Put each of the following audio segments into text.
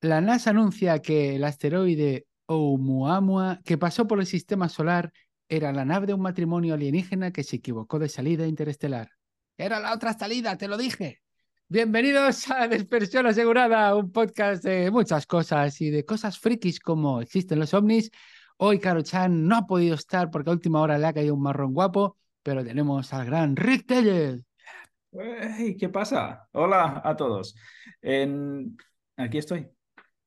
La NASA anuncia que el asteroide Oumuamua, que pasó por el sistema solar, era la nave de un matrimonio alienígena que se equivocó de salida interestelar. Era la otra salida, te lo dije. Bienvenidos a Dispersión Asegurada, un podcast de muchas cosas y de cosas frikis como existen los ovnis. Hoy Caro Chan no ha podido estar porque a última hora le ha caído un marrón guapo, pero tenemos al gran Rick Tellez. ¿Qué pasa? Hola a todos. Aquí estoy.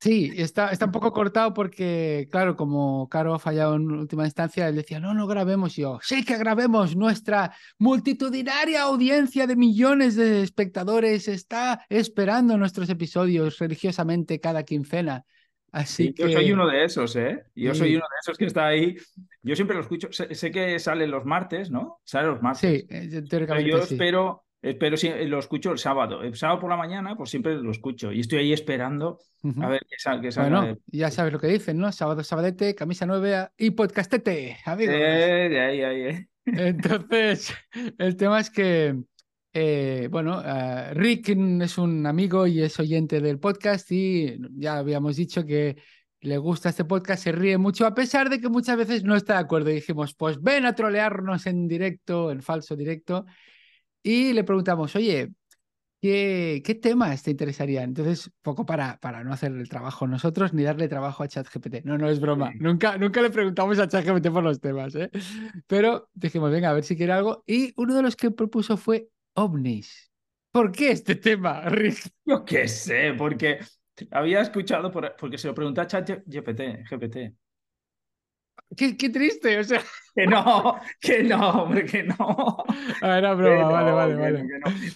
Sí, está, está un poco cortado porque, claro, como Caro ha fallado en última instancia, él decía, no, no grabemos. Y yo, sí que grabemos. Nuestra multitudinaria audiencia de millones de espectadores está esperando nuestros episodios religiosamente cada quincena. Así que... Yo soy uno de esos, ¿eh? Yo soy uno de esos que está ahí. Yo siempre lo escucho. Sé, que sale los martes, ¿no? Sale los martes. Sí, eh, teóricamente Pero yo espero pero si lo escucho el sábado. El sábado por la mañana, pues siempre lo escucho. Y estoy ahí esperando a ver qué, sale. Bueno, ya sabes lo que dicen, ¿no? Sábado, sabadete, camisa nueva y podcastete, amigos. Eh, ahí, eh. Entonces, el tema es que, eh, bueno, Rick es un amigo y es oyente del podcast y ya habíamos dicho que le gusta este podcast, se ríe mucho, a pesar de que muchas veces no está de acuerdo. Y dijimos, pues ven a trolearnos en directo, en falso directo y le preguntamos, oye, ¿qué, qué temas te interesarían? Entonces, poco para, para no hacer el trabajo nosotros ni darle trabajo a ChatGPT. No, no es broma. Nunca, nunca le preguntamos a ChatGPT por los temas, ¿eh? Pero dijimos, venga, a ver si quiere algo. Y uno de los que propuso fue ovnis. ¿Por qué este tema, Rick? Yo qué sé, porque había escuchado, por, porque se lo pregunté a ChatGPT, GPT. Qué, qué, triste, o sea. Que no, que no, hombre, que no. Ah, era broma, vale, vale, vale.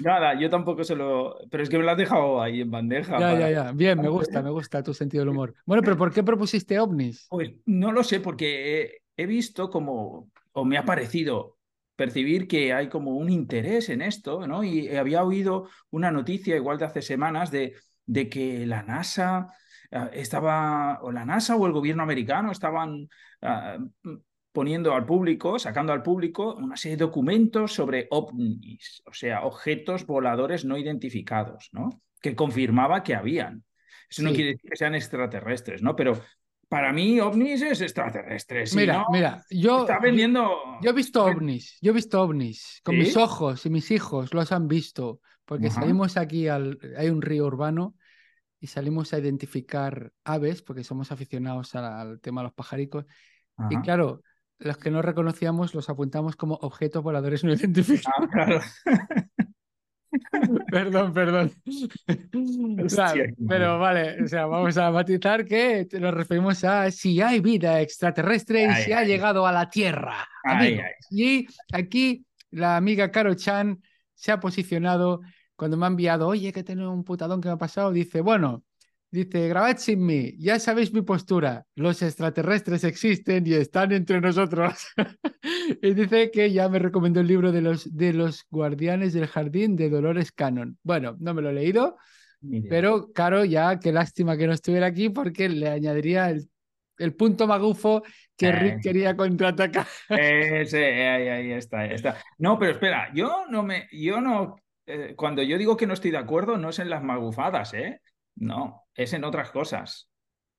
Nada, yo tampoco se lo. Pero es que me lo has dejado ahí en bandeja. Ya, ya, ya. Bien, me gusta, me gusta tu sentido del humor. Bueno, pero ¿por qué propusiste ovnis? Pues no lo sé, porque he visto como. O me ha parecido percibir que hay como un interés en esto, ¿no? Y había oído una noticia, igual de hace semanas, de, de que la NASA estaba, o la NASA o el gobierno americano estaban ah, poniendo al público, sacando al público una serie de documentos sobre ovnis, o sea, objetos voladores no identificados, ¿no? Que confirmaba que habían. Eso no quiere decir que sean extraterrestres, ¿no? Pero para mí, ovnis es extraterrestres. Mira, mira, yo. Está vendiendo. Yo he visto ovnis, yo he visto ovnis. Con mis ojos y mis hijos los han visto. Porque salimos aquí al. Hay un río urbano y salimos a identificar aves, porque somos aficionados al, tema de los pajaricos. Y claro, los que no reconocíamos los apuntamos como objetos voladores no identificados. Ah, perdón, perdón. pero vale, o sea, vamos a matizar que nos referimos a si hay vida extraterrestre y si ha llegado a la Tierra. y aquí la amiga Caro Chan se ha posicionado cuando me ha enviado, oye, que tengo un putadón que me ha pasado, dice, bueno, dice, grabad sin mí, ya sabéis mi postura, los extraterrestres existen y están entre nosotros. y dice que ya me recomendó el libro de los, de los guardianes del jardín de Dolores Cannon. Bueno, no me lo he leído, pero claro, ya qué lástima que no estuviera aquí porque le añadiría el, el punto magufo que Rick eh. quería contraatacar. Ese, ahí, ahí está, ahí está. No, pero espera, yo no me, yo no eh, cuando yo digo que no estoy de acuerdo, no es en las magufadas, ¿eh? No, es en otras cosas.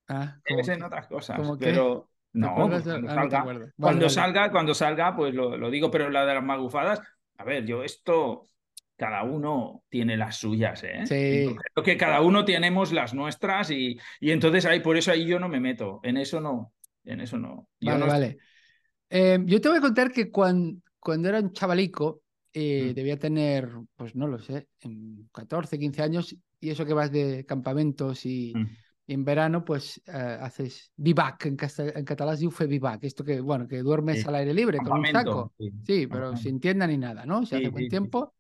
Ah, es en otras cosas. Pero no, pues cuando, ah, salga, cuando salga, cuando salga, pues lo, digo, pero la de las magufadas, a ver, yo esto, cada uno tiene las suyas, ¿eh? Sí. Creo que cada uno tenemos las nuestras y, y entonces ahí, por eso ahí yo no me meto. En eso no, en eso no. vale, vale. Eh, yo te voy a contar que cuando, cuando era un chavalico, eh, mm. debía tener, pues no lo sé, 14, 15 años, y eso que vas de campamentos y, mm. en verano, pues eh, haces vivac, en, en catalán se dice vivac, esto que, bueno, que duermes al aire libre con un saco. Sí, pero sin tienda ni nada, ¿no? Se hace buen tiempo.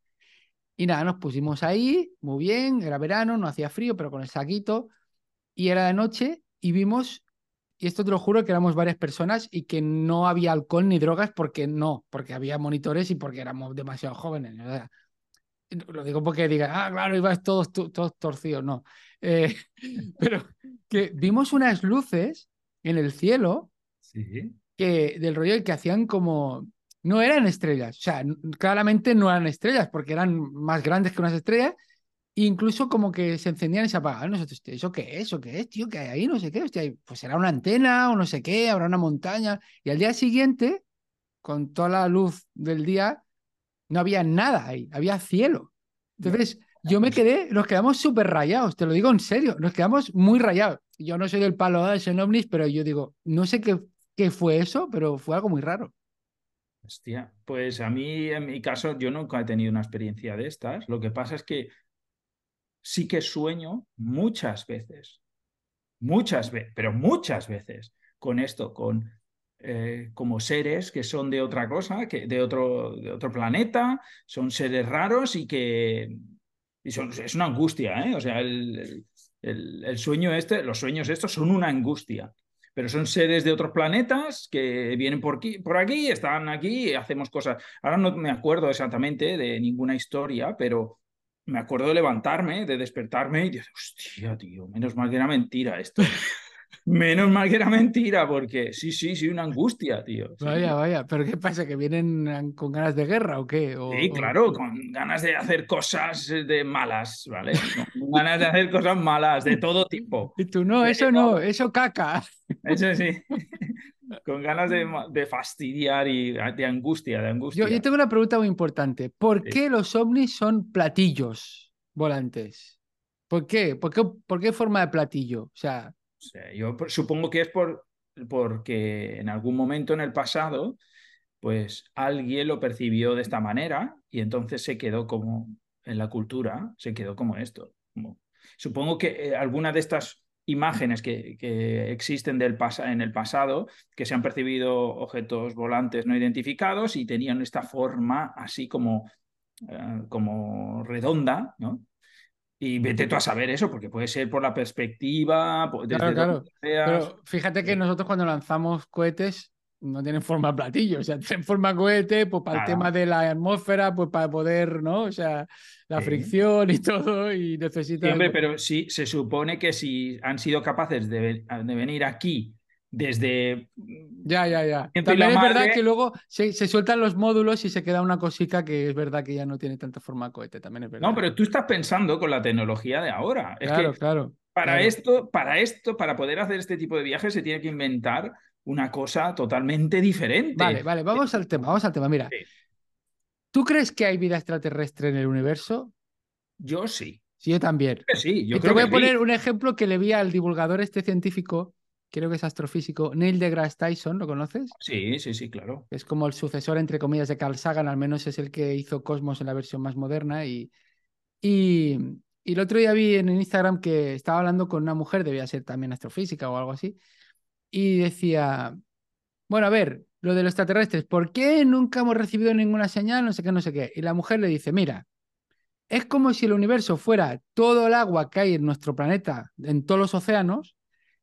Y nada, nos pusimos ahí, muy bien, era verano, no hacía frío, pero con el saquito, y era de noche, y vimos y esto te lo juro que éramos varias personas y que no había alcohol ni drogas porque no, porque había monitores y porque éramos demasiado jóvenes. lo digo porque digan, ah, claro, ibas todos, todos torcidos, no. Eh, pero que vimos unas luces en el cielo que del rollo que hacían como no eran estrellas, o sea, claramente no eran estrellas porque eran más grandes que unas estrellas, incluso como que se encendían y se apagaban. Nosotros, ¿eso qué es? ¿Eso qué es, tío? ¿Qué hay ahí? No sé qué. Hostia, pues será una antena o no sé qué, habrá una montaña. Y al día siguiente, con toda la luz del día, no había nada ahí, había cielo. Entonces, yo me quedé, nos quedamos súper rayados, te lo digo en serio, nos quedamos muy rayados. Yo no soy del palo de en ovnis, pero yo digo, no sé qué, qué fue eso, pero fue algo muy raro. Hostia, pues a mí, en mi caso, yo nunca he tenido una experiencia de estas. Lo que pasa es que sí que sueño muchas veces, muchas veces, pero muchas veces con esto, con eh, como seres que son de otra cosa, que de otro, planeta, son seres raros y que es una angustia, ¿eh? O sea, el, sueño este, los sueños estos son una angustia pero son seres de otros planetas que vienen por aquí, por aquí, están aquí, hacemos cosas. Ahora no me acuerdo exactamente de ninguna historia, pero me acuerdo de levantarme, de despertarme y decir, hostia, tío, menos mal que era mentira esto. Menos mal que era mentira, porque sí, sí, sí, una angustia, tío. vaya, vaya, pero ¿qué pasa? ¿Que vienen con ganas de guerra o qué? sí, claro, con ganas de hacer cosas de malas, ¿vale? Con ganas de hacer cosas malas, de todo tipo. Y tú, no, eso no, eso caca. Eso sí. con ganas de, fastidiar y de angustia, de angustia. Yo, tengo una pregunta muy importante. ¿Por qué los ovnis son platillos volantes? ¿Por qué? ¿Por qué, por qué forma de platillo? O sea yo supongo que es por, porque en algún momento en el pasado, pues alguien lo percibió de esta manera y entonces se quedó como en la cultura, se quedó como esto. Supongo que eh, alguna de estas imágenes que, que existen del en el pasado, que se han percibido objetos volantes no identificados y tenían esta forma así como, eh, como redonda, ¿no? Y vete tú a saber eso, porque puede ser por la perspectiva. Desde claro, Pero fíjate que nosotros cuando lanzamos cohetes no tienen forma platillo, o sea, tienen forma cohete, pues para el tema de la atmósfera, pues para poder, ¿no? O sea, la fricción y todo, y necesitan. hombre, pero sí, se supone que si han sido capaces de, de venir aquí desde... Ya, ya, ya. También es verdad que luego se, sueltan los módulos y se queda una cosita que es verdad que ya no tiene tanta forma cohete, también es verdad. No, pero tú estás pensando con la tecnología de ahora. claro, claro. Para esto, para esto, para poder hacer este tipo de viajes se tiene que inventar una cosa totalmente diferente. Vale, vale, vamos al tema, vamos al tema. Mira, ¿tú crees que hay vida extraterrestre en el universo? Yo sí. Sí, yo también. Sí, yo y te voy a poner un ejemplo que le vi al divulgador este científico creo que es astrofísico, Neil deGrasse Tyson, ¿lo conoces? Sí, sí, sí, claro. Es como el sucesor, entre comillas, de Carl Sagan, al menos es el que hizo Cosmos en la versión más moderna. Y, y, el otro día vi en Instagram que estaba hablando con una mujer, debía ser también astrofísica o algo así, y decía, bueno, a ver, lo de los extraterrestres, ¿por qué nunca hemos recibido ninguna señal? No sé qué, no sé qué. Y la mujer le dice, mira, es como si el universo fuera todo el agua que hay en nuestro planeta, en todos los océanos,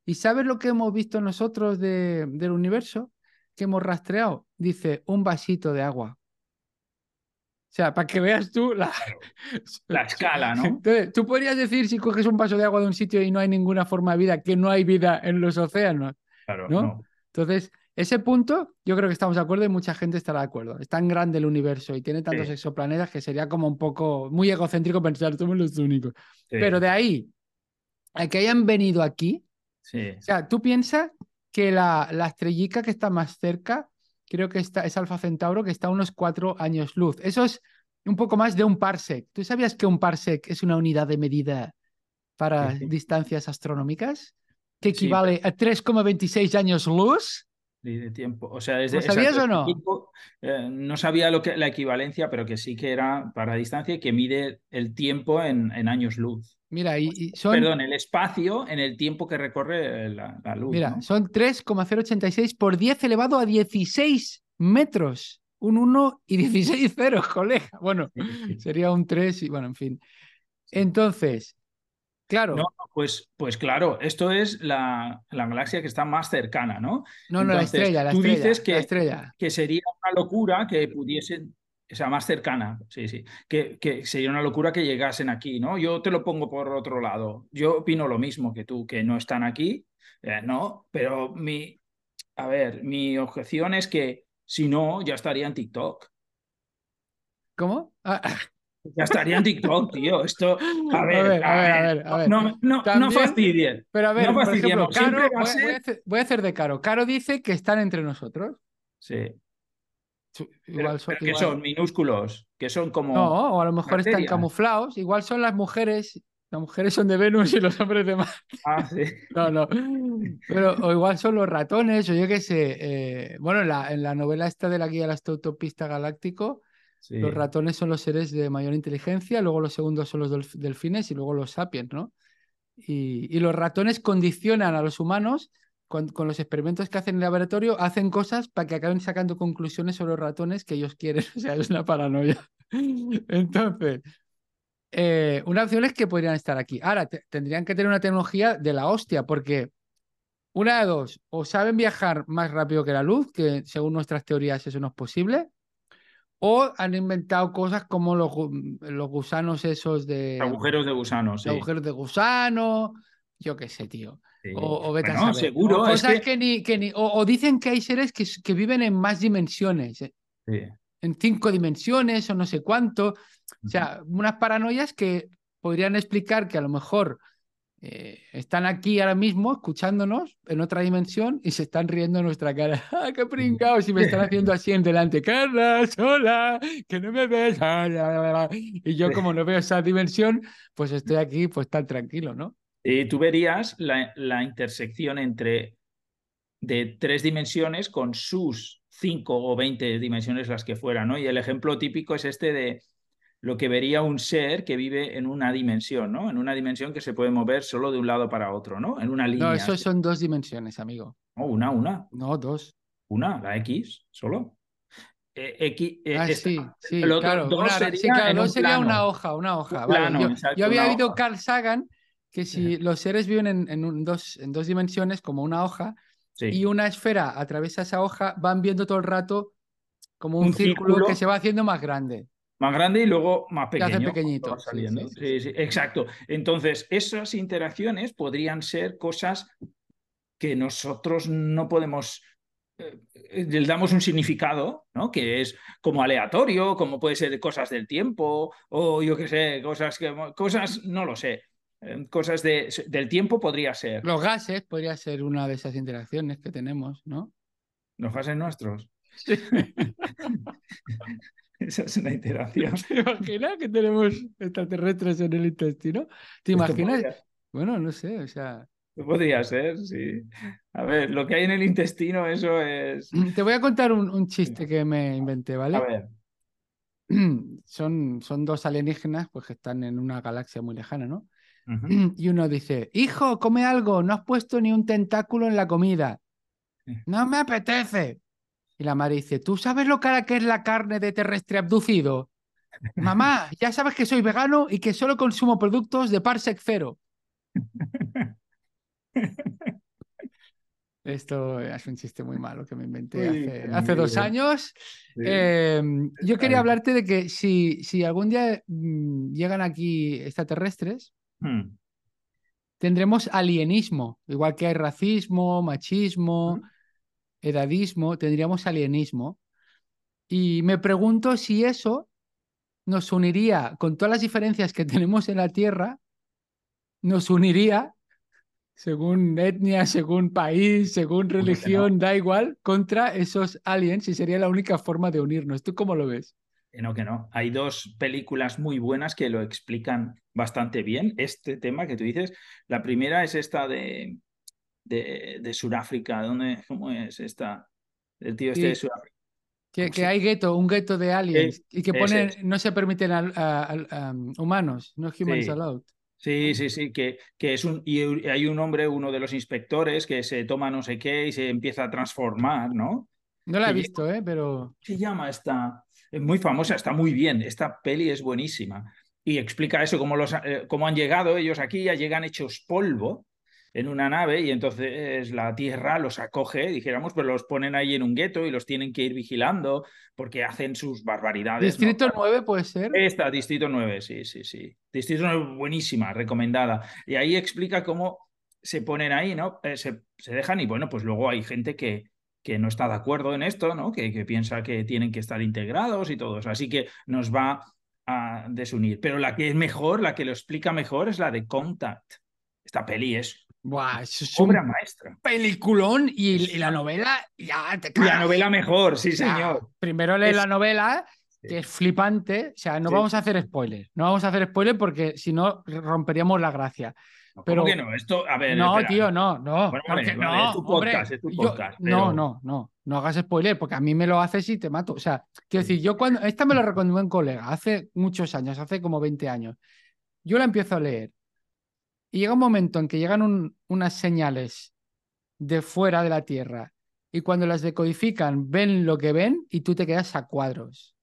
¿Y sabes lo que hemos visto nosotros del universo? Que hemos rastreado. Dice, un vasito de agua. O sea, para que veas tú la, la escala, ¿no? Entonces, tú podrías decir, si coges un vaso de agua de un sitio y no hay ninguna forma de vida, que no hay vida en los océanos. Claro, ¿no? Entonces, ese punto, yo creo que estamos de acuerdo y mucha gente estará de acuerdo. Es tan grande el universo y tiene tantos exoplanetas que sería como un poco muy egocéntrico pensar, somos los únicos. Pero de ahí a que hayan venido aquí, o sea, tú piensas que la, la estrellica que está más cerca, creo que está, es Alfa Centauro, que está a unos cuatro años luz. Eso es un poco más de un parsec. ¿Tú sabías que un parsec es una unidad de medida para distancias astronómicas? Que equivale a 3,26 años luz. De tiempo. O sea, ¿Lo sabías o no? Eh, no sabía lo que, la equivalencia, pero que sí que era para distancia y que mide el tiempo en, en años luz. Mira, y, son... Perdón, el espacio en el tiempo que recorre la, luz. Mira, son 3,086 por 10 elevado a 16 metros. Un 1 y 16 ceros, colega. Bueno, sería un 3 y bueno, en fin. Entonces, claro. No, pues, pues claro, esto es la, la galaxia que está más cercana, ¿no? No, no, la estrella, la tú estrella. dices que, la estrella. que sería una locura que pudiesen o sea, más cercana, sí, sí, que, que, sería una locura que llegasen aquí, ¿no? Yo te lo pongo por otro lado. Yo opino lo mismo que tú, que no están aquí, eh, ¿no? Pero mi, a ver, mi objeción es que si no, ya estaría en TikTok. ¿Cómo? Ah, Ya estaría en TikTok, tío. Esto, a ver, a ver, a ver, a ver. No, no, no fastidien. Pero a ver, por ejemplo, Caro, voy, a hacer, de Caro. Caro dice que están entre nosotros. Sí. Igual son, que son minúsculos, que son como. No, o a lo mejor están camuflados. Igual son las mujeres. Las mujeres son de Venus y los hombres de Marte. Ah, sí. No, no. Pero, o igual son los ratones, o yo qué sé. Eh, bueno, en la, en la novela esta de la guía del autopista galáctico, los ratones son los seres de mayor inteligencia, luego los segundos son los delfines y luego los sapiens, ¿no? Y, los ratones condicionan a los humanos con, los experimentos que hacen en el laboratorio, hacen cosas para que acaben sacando conclusiones sobre los ratones que ellos quieren. O sea, es una paranoia. Entonces, eh, una opción es que podrían estar aquí. Ahora, tendrían que tener una tecnología de la hostia, porque una de dos, o saben viajar más rápido que la luz, que según nuestras teorías eso no es posible, o han inventado cosas como los, los gusanos esos de... Agujeros de gusanos, sí. Agujeros de gusano, yo qué sé, tío. O, o vete seguro. O cosas que... ni... Que ni o, dicen que hay seres que, que viven en más dimensiones. Eh. En cinco dimensiones o no sé cuánto. O sea, unas paranoias que podrían explicar que a lo mejor eh, están aquí ahora mismo escuchándonos en otra dimensión y se están riendo en nuestra cara. ¡Ah, qué pringados! Y me están haciendo así en delante. Carla, hola, que no me ves. Y yo como no veo esa dimensión, pues estoy aquí pues tan tranquilo, ¿no? Y tú verías la, la intersección entre de tres dimensiones con sus cinco o veinte dimensiones las que fueran, ¿no? Y el ejemplo típico es este de lo que vería un ser que vive en una dimensión, ¿no? En una dimensión que se puede mover solo de un lado para otro, ¿no? En una línea. No, eso son dos dimensiones, amigo. No, una, una. No, dos. Una, la X, solo. Eh, X, eh, ah, sí, sí, claro. Dos sería, una hoja, una hoja. yo, había oído Carl Sagan que si los seres viven en, dos, en dos dimensiones, como una hoja, y una esfera atraviesa esa hoja, van viendo todo el rato como un, círculo que se va haciendo más grande más grande y luego más pequeño. pequeñito. Saliendo. Sí, sí, exacto. Entonces, esas interacciones podrían ser cosas que nosotros no podemos eh, le damos un significado, ¿no? Que es como aleatorio, como puede ser cosas del tiempo, o yo qué sé, cosas que. cosas, no lo sé. Eh, cosas de, del tiempo podría ser. Los gases podría ser una de esas interacciones que tenemos, ¿no? Los gases nuestros. Esa es una interacción. ¿Te imaginas que tenemos extraterrestres en el intestino? ¿Te imaginas? Bueno, no sé, o sea. Podría ser, sí. A ver, lo que hay en el intestino, eso es. Te voy a contar un, chiste que me inventé, ¿vale? A ver. Son, son dos alienígenas pues, que están en una galaxia muy lejana, ¿no? Y uno dice: Hijo, come algo, no has puesto ni un tentáculo en la comida. No me apetece. Y la madre dice, ¿tú sabes lo cara que es la carne de terrestre abducido? Mamá, ya sabes que soy vegano y que solo consumo productos de Parsec Cero. Esto es un chiste muy malo que me inventé hace, dos años. Em, yo quería hablarte de que si, si algún día mm, llegan aquí extraterrestres, hmm. tendremos alienismo, igual que hay racismo, machismo, hmm edadismo, tendríamos alienismo. Y me pregunto si eso nos uniría, con todas las diferencias que tenemos en la Tierra, nos uniría, según etnia, según país, según religión, da igual, contra esos aliens y sería la única forma de unirnos. ¿Tú cómo lo ves? No, que no. Hay dos películas muy buenas que lo explican bastante bien, este tema que tú dices. La primera es esta de de, de Sudáfrica. ¿Dónde, ¿Cómo es esta? El tío este de Sudáfrica. Que, hay gueto, un gueto de aliens y que ponen, no se permiten a, humanos, no humans allowed. Sí, sí, sí, que, que es un. Y hay un hombre, uno de los inspectores, que se toma no sé qué y se empieza a transformar, ¿no? No la he visto, ¿eh? Pero. Se llama esta. Es muy famosa, está muy bien. Esta peli es buenísima. Y explica eso, cómo, los, eh, cómo han llegado ellos aquí, ya llegan hechos polvo en una nave y entonces la Tierra los acoge, dijéramos, pero los ponen ahí en un gueto y los tienen que ir vigilando porque hacen sus barbaridades. ¿Distrito 9 puede ser? Esta, Distrito 9, sí, sí, sí. Distrito 9, buenísima, recomendada. Y ahí explica cómo se ponen ahí, ¿no? Eh, se, dejan y bueno, pues luego hay gente que, que no está de acuerdo en esto, ¿no? Que, que piensa que tienen que estar integrados y todos. Así que nos va a desunir. Pero la que es mejor, la que lo explica mejor, es la de Contact. Esta peli es Buah, eso es obra un maestra. peliculón y, y la novela ya te Y la cagas. novela mejor, sí, señor. Primero lee Es- la novela, que es flipante. O sea, no Sí. vamos a hacer spoiler. No vamos a hacer spoiler porque si no romperíamos la gracia. ¿Cómo pero- que no? Esto, a ver, no, espera. tío, no, no. Bueno, vale, no, es tu hombre, podcast, es tu yo- podcast, No, no, no. No hagas spoiler porque a mí me lo haces y te mato. O sea, quiero decir, yo cuando. Esta me lo recomendó un colega hace muchos años, hace como 20 años. Yo la empiezo a leer y llega un momento en que llegan un- unas señales de fuera de la Tierra y cuando las decodifican ven lo que ven y tú te quedas a cuadros.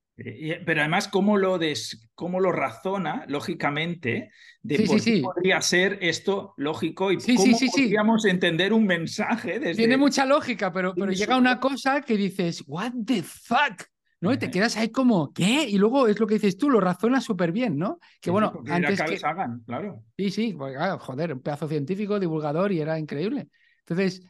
Pero además, ¿cómo lo, des, cómo lo razona lógicamente de Sí, por sí, qué sí. podría ser esto lógico y cómo podríamos entender un mensaje desde... Tiene mucha lógica, pero, pero llega una cosa que dices, ¿What the fuck? ¿No? Y te quedas ahí como, ¿qué? Y luego es lo que dices tú, lo razonas súper bien, ¿no? Que bueno, antes que. Sagan, claro. Sí, sí, porque, claro, joder, un pedazo científico, divulgador y era increíble. Entonces,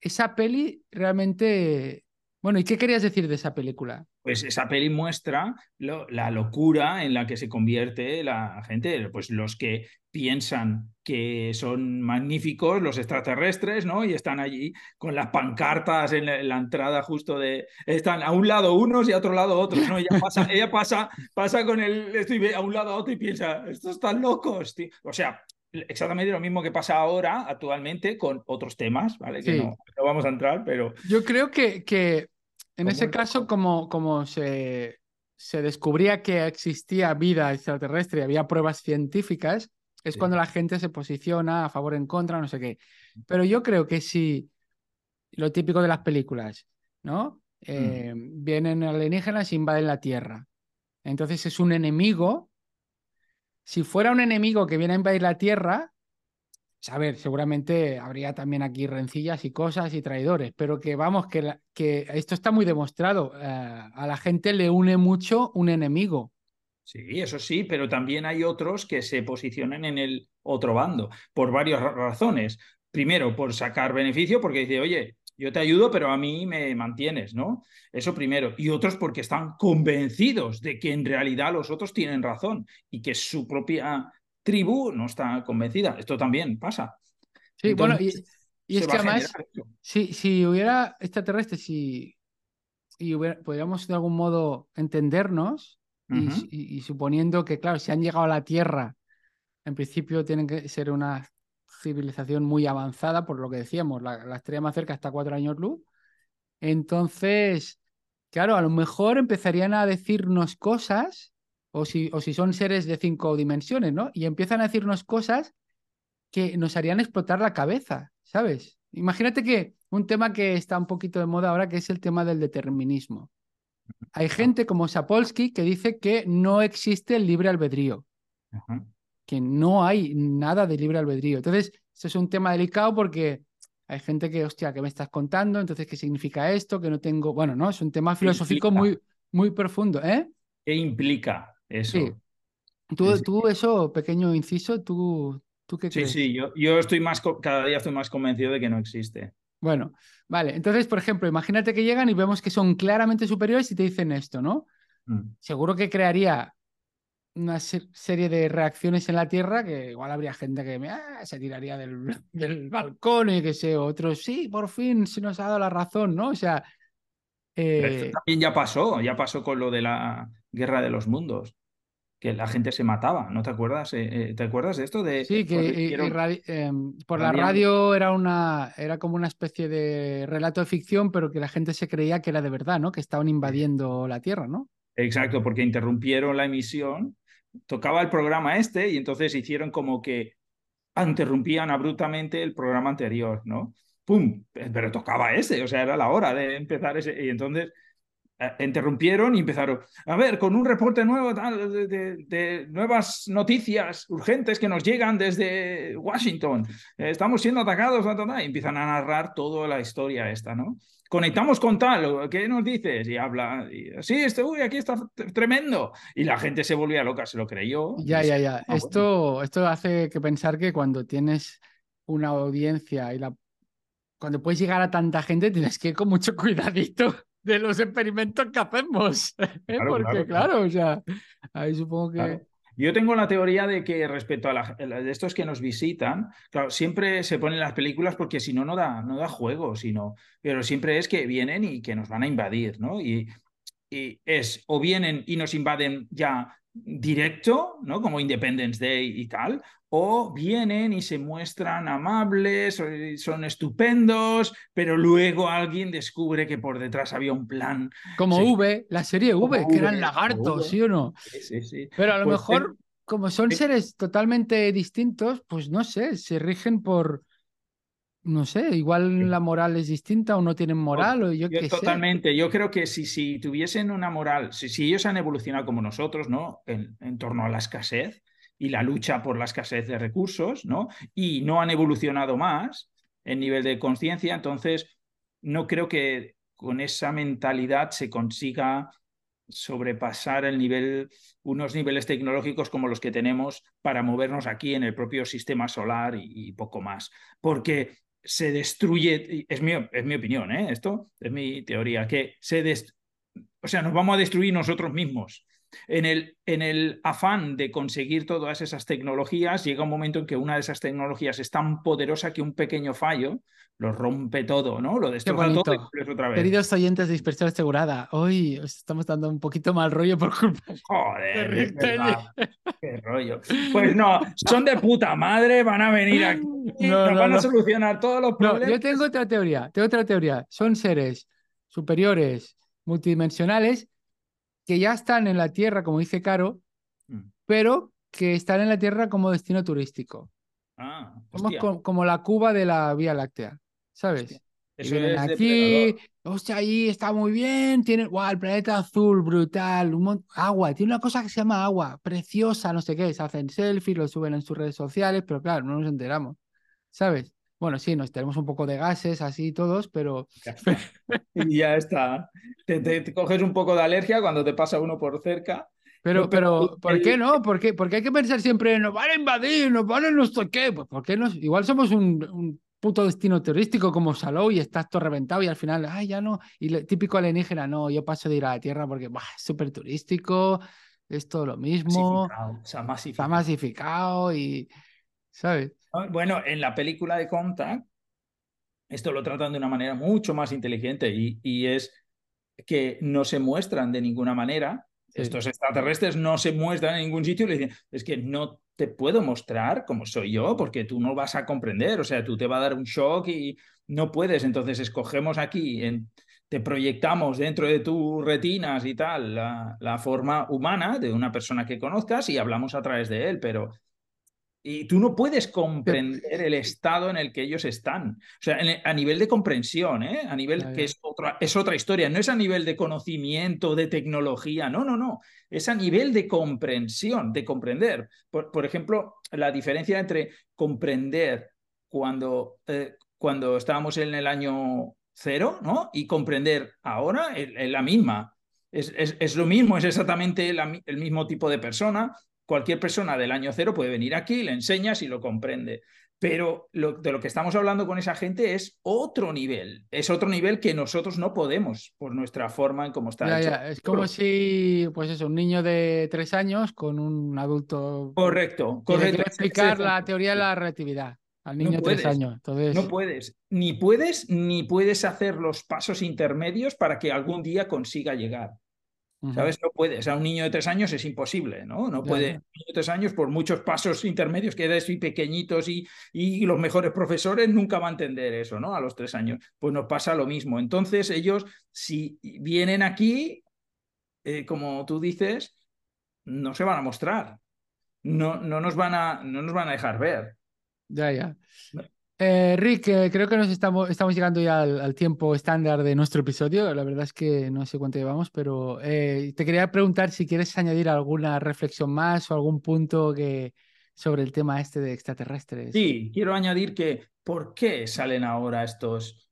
esa peli realmente. Bueno, ¿y qué querías decir de esa película? Pues esa peli muestra lo- la locura en la que se convierte la gente, pues los que piensan que son magníficos, los extraterrestres, ¿no? Y están allí con las pancartas en la, en la entrada justo de... Están a un lado unos y a otro lado otros, ¿no? Ella pasa, ella pasa, pasa con el... Estoy a un lado a otro y piensa, estos están locos, tío". O sea, exactamente lo mismo que pasa ahora, actualmente, con otros temas, ¿vale? Que Sí. no, no vamos a entrar, pero... Yo creo que, que en ese caso, como, como se, se descubría que existía vida extraterrestre y había pruebas científicas, es Sí. cuando la gente se posiciona a favor, en contra, no sé qué. Pero yo creo que si lo típico de las películas, ¿no? Eh, Vienen alienígenas e invaden la Tierra. Entonces es un enemigo. Si fuera un enemigo que viene a invadir la Tierra, a ver, seguramente habría también aquí rencillas y cosas y traidores, pero que vamos, que, que esto está muy demostrado. eh, a la gente le une mucho un enemigo. Sí, eso sí, pero también hay otros que se posicionan en el otro bando por varias ra- razones. Primero, por sacar beneficio, porque dice, oye, yo te ayudo, pero a mí me mantienes, ¿no? Eso primero. Y otros porque están convencidos de que en realidad los otros tienen razón y que su propia tribu no está convencida. Esto también pasa. Sí, bueno, y, es que además, si, si hubiera extraterrestres si, y hubiera- pudiéramos de algún modo entendernos, y, Ujú. y- y suponiendo que, claro, si han llegado a la Tierra, en principio tienen que ser una civilización muy avanzada, por lo que decíamos, la, la estrella más cerca está a cuatro años luz. Entonces, claro, a lo mejor empezarían a decirnos cosas, o si, o si son seres de cinco dimensiones, ¿no? Y empiezan a decirnos cosas que nos harían explotar la cabeza, ¿sabes? Imagínate que un tema que está un poquito de moda ahora, que es el tema del determinismo. Hay gente como Sapolsky que dice que no existe el libre albedrío, que no hay nada de libre albedrío. Entonces, esto es un tema delicado porque hay gente que, hostia, ¿qué me estás contando? Entonces, ¿qué significa esto? Que no tengo. Bueno, no, es un tema filosófico muy, muy profundo, ¿eh? ¿Qué implica eso? Sí. Tú, Sí, sí. tú eso, pequeño inciso, ¿tú, tú qué Sí, crees? sí, yo, yo estoy más, cada día estoy más convencido de que no existe. Bueno, vale. Entonces, por ejemplo, imagínate que llegan y vemos que son claramente superiores y te dicen esto, ¿no? Mm. Seguro que crearía una se- serie de reacciones en la Tierra que igual habría gente que ah, se tiraría del, del balcón y que sé, otros, sí, por fin se nos ha dado la razón, ¿no? O sea, Pero eh, esto también ya pasó, ya pasó con lo de la guerra de los mundos, que la gente se mataba, ¿no te acuerdas? Eh, eh, ¿Te acuerdas de esto? De, sí, que hicieron- irradi- em, por la radio era una, era como una especie de relato de ficción, pero que la gente se creía que era de verdad, ¿no? Que estaban invadiendo la Tierra, ¿no? Exacto, porque interrumpieron la emisión, tocaba el programa este y entonces hicieron como que interrumpían abruptamente el programa anterior, ¿no? ¡Pum! Pero tocaba ese, o sea, era la hora de empezar ese. Y entonces eh, interrumpieron y empezaron, a ver, con un reporte nuevo de, de- de nuevas noticias urgentes que nos llegan desde Washington. Eh, estamos siendo atacados, ta, ta, ta, y empiezan a narrar toda la historia esta, ¿no? Conectamos con tal, ¿qué nos dices? Y habla, y, sí, este, uy, aquí está tremendo. Y la gente se volvía loca, se lo creyó. Ya, ya, ya. Ah, bueno. Esto, esto hace que pensar que cuando tienes una audiencia y la cuando puedes llegar a tanta gente, tienes que ir con mucho cuidadito. De los experimentos que hacemos. ¿eh? Porque, claro, o sea, ahí supongo que. Yo tengo la teoría de que respecto a la, de estos que nos visitan, claro, siempre se ponen las películas porque si no, no da, no da juego, sino, pero siempre es que vienen y que nos van a invadir, ¿no? Y, y es o vienen y nos invaden ya directo, ¿no? Como Independence Day y tal, o vienen y se muestran amables, son estupendos, pero luego alguien descubre que por detrás había un plan. Como V, la serie V, que eran lagartos, ¿sí o no? Sí, sí, Pero a lo pues mejor, como son seres totalmente distintos, pues no sé, se rigen por, no sé, igual la moral es distinta o no tienen moral o yo, qué Totalmente, yo creo que si, si tuviesen una moral, si, si ellos han evolucionado como nosotros, ¿no? En, en, torno a la escasez y la lucha por la escasez de recursos, ¿no? Y no han evolucionado más en nivel de conciencia, entonces no creo que con esa mentalidad se consiga sobrepasar el nivel, unos niveles tecnológicos como los que tenemos para movernos aquí en el propio sistema solar y, y poco más. Porque se destruye, es mi, es mi opinión, ¿eh? esto es mi teoría, que se o sea, nos vamos a destruir nosotros mismos. En el, en el afán de conseguir todas esas tecnologías, llega un momento en que una de esas tecnologías es tan poderosa que un pequeño fallo lo rompe todo, ¿no? Lo destroza todo y otra vez. Queridos oyentes de dispersión asegurada, hoy os estamos dando un poquito mal rollo por culpa Joder, qué rollo. Pues no, son de puta madre, van a venir aquí, nos van a solucionar todos los problemas. yo tengo otra teoría, tengo otra teoría. Son seres superiores, multidimensionales, que ya están en la Tierra, como dice Caro, mm. pero que están en la Tierra como destino turístico. Ah, como la Cuba de la Vía Láctea. ¿sabes? Eso es aquí, hostia, ahí está muy bien, tiene, wow, el planeta azul, brutal, un agua, tiene una cosa que se llama agua, preciosa, no sé qué, se hacen selfies, lo suben en sus redes sociales, pero claro, no nos enteramos, ¿sabes? Bueno, sí, nos tenemos un poco de gases así todos, pero... y ya está. Te, coges un poco de alergia cuando te pasa uno por cerca. Pero, pero, ¿por qué no? ¿Por qué? Porque hay que pensar siempre, nos van a invadir, nos van a no sé qué. Pues, ¿por qué no? Igual somos un puto destino turístico como Salou y estás todo reventado y al final, ay, ya no. Y el típico alienígena, no, yo paso de ir a la Tierra porque es súper turístico, es todo lo mismo. Se ha masificado. Se ha masificado y, ¿sabes? Ah, bueno, en la película de Contact, esto lo tratan de una manera mucho más inteligente y, y es que no se muestran de ninguna manera. Estos extraterrestres no se muestran en ningún sitio y le dicen, es que no te puedo mostrar como soy yo, porque tú no vas a comprender, o sea, tú te va a dar un shock y no puedes. Entonces escogemos aquí, te proyectamos dentro de tus retinas y tal la, la, forma humana de una persona que conozcas y hablamos a través de él, pero y tú no puedes comprender el estado en el que ellos están. O sea, a nivel de comprensión, ¿eh? a nivel que es otra, es otra historia. No es a nivel de conocimiento, de tecnología. No, no, no. Es a nivel de comprensión, de comprender. Por, ejemplo, la diferencia entre comprender cuando, eh, cuando estábamos en el año cero ¿no? y comprender ahora es, la misma. Es, es, lo mismo, es exactamente el mismo tipo de persona, cualquier persona del año cero puede venir aquí, le enseñas y lo comprende. Pero de lo que estamos hablando con esa gente es otro nivel, es otro nivel que nosotros no podemos por nuestra forma en cómo está hecho. Es como si, pues eso, un niño de tres años con un adulto. Correcto, correcto. explicar la teoría de la relatividad al niño de tres años. Entonces... No puedes, ni puedes, ni puedes hacer los pasos intermedios para que algún día consiga llegar. ¿Sabes? No puede. O sea, un niño de tres años es imposible, ¿no? No puede. Un niño de tres años, por muchos pasos intermedios que des y pequeñitos y, y los mejores profesores, nunca va a entender eso, ¿no? A los tres años. Pues nos pasa lo mismo. Entonces, ellos, si vienen aquí, eh, como tú dices, no se van a mostrar. No, no, nos van a, no nos van a dejar ver. Ya, ya. Eh, Rick, eh, creo que nos estamos, estamos llegando ya al, tiempo estándar de nuestro episodio. La verdad es que no sé cuánto llevamos, pero eh, te quería preguntar si quieres añadir alguna reflexión más o algún punto sobre el tema este de extraterrestres. Sí, quiero añadir que ¿por qué salen ahora estos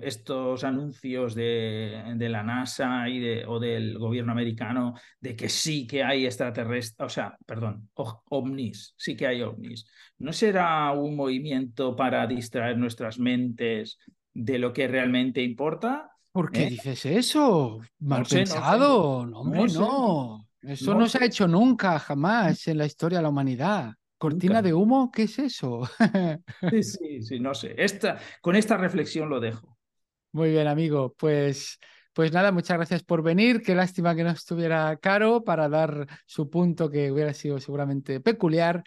estos anuncios de, de la NASA y de, o del gobierno americano de que sí que hay extraterrestres, o sea, perdón, ovnis, sí que hay ovnis. ¿No será un movimiento para distraer nuestras mentes de lo que realmente importa? ¿Por qué ¿Eh? dices eso? Mal pensado. No, hombre, no. Eso no, se ha hecho nunca, jamás en la historia de la humanidad. ¿Cortina de humo? ¿Qué es eso? sí, sí, sí, no sé. Esta, con esta reflexión lo dejo. Muy bien, amigo. Pues, pues nada, muchas gracias por venir. Qué lástima que no estuviera caro para dar su punto que hubiera sido seguramente peculiar.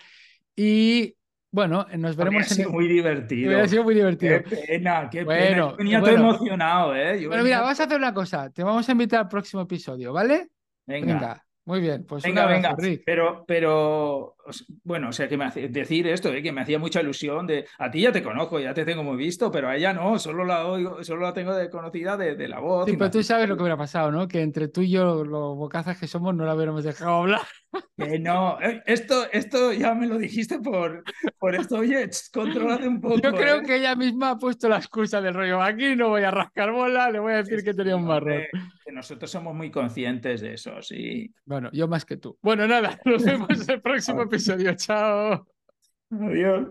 Y bueno, nos veremos. Ha sido muy divertido. Hubiera sido muy divertido. Qué pena, qué pena. venía todo emocionado, ¿eh? Bueno, mira, vamos a hacer una cosa. Te vamos a invitar al próximo episodio, ¿vale? Venga. Muy bien, pues venga, venga. Pero, pero, bueno, o sea, que me hace decir esto, ¿eh? que me hacía mucha ilusión de, a ti ya te conozco, ya te tengo muy visto, pero a ella no, solo la oigo, solo la tengo de conocida de, la voz. Sí, pero tú sabes lo que hubiera pasado, ¿no? Que entre tú y yo, los bocazas que somos, no la hubiéramos dejado hablar. Que no, eh, esto, esto ya me lo dijiste por, por esto, oye, controlate un poco. Yo creo ¿eh? que ella misma ha puesto la excusa del rollo, aquí no voy a rascar bola, le voy a decir que tenía un marrón. Que nosotros somos muy conscientes de eso, sí. Bueno, yo más que tú. Bueno, nada, nos vemos en el próximo episodio. Chao. Adiós.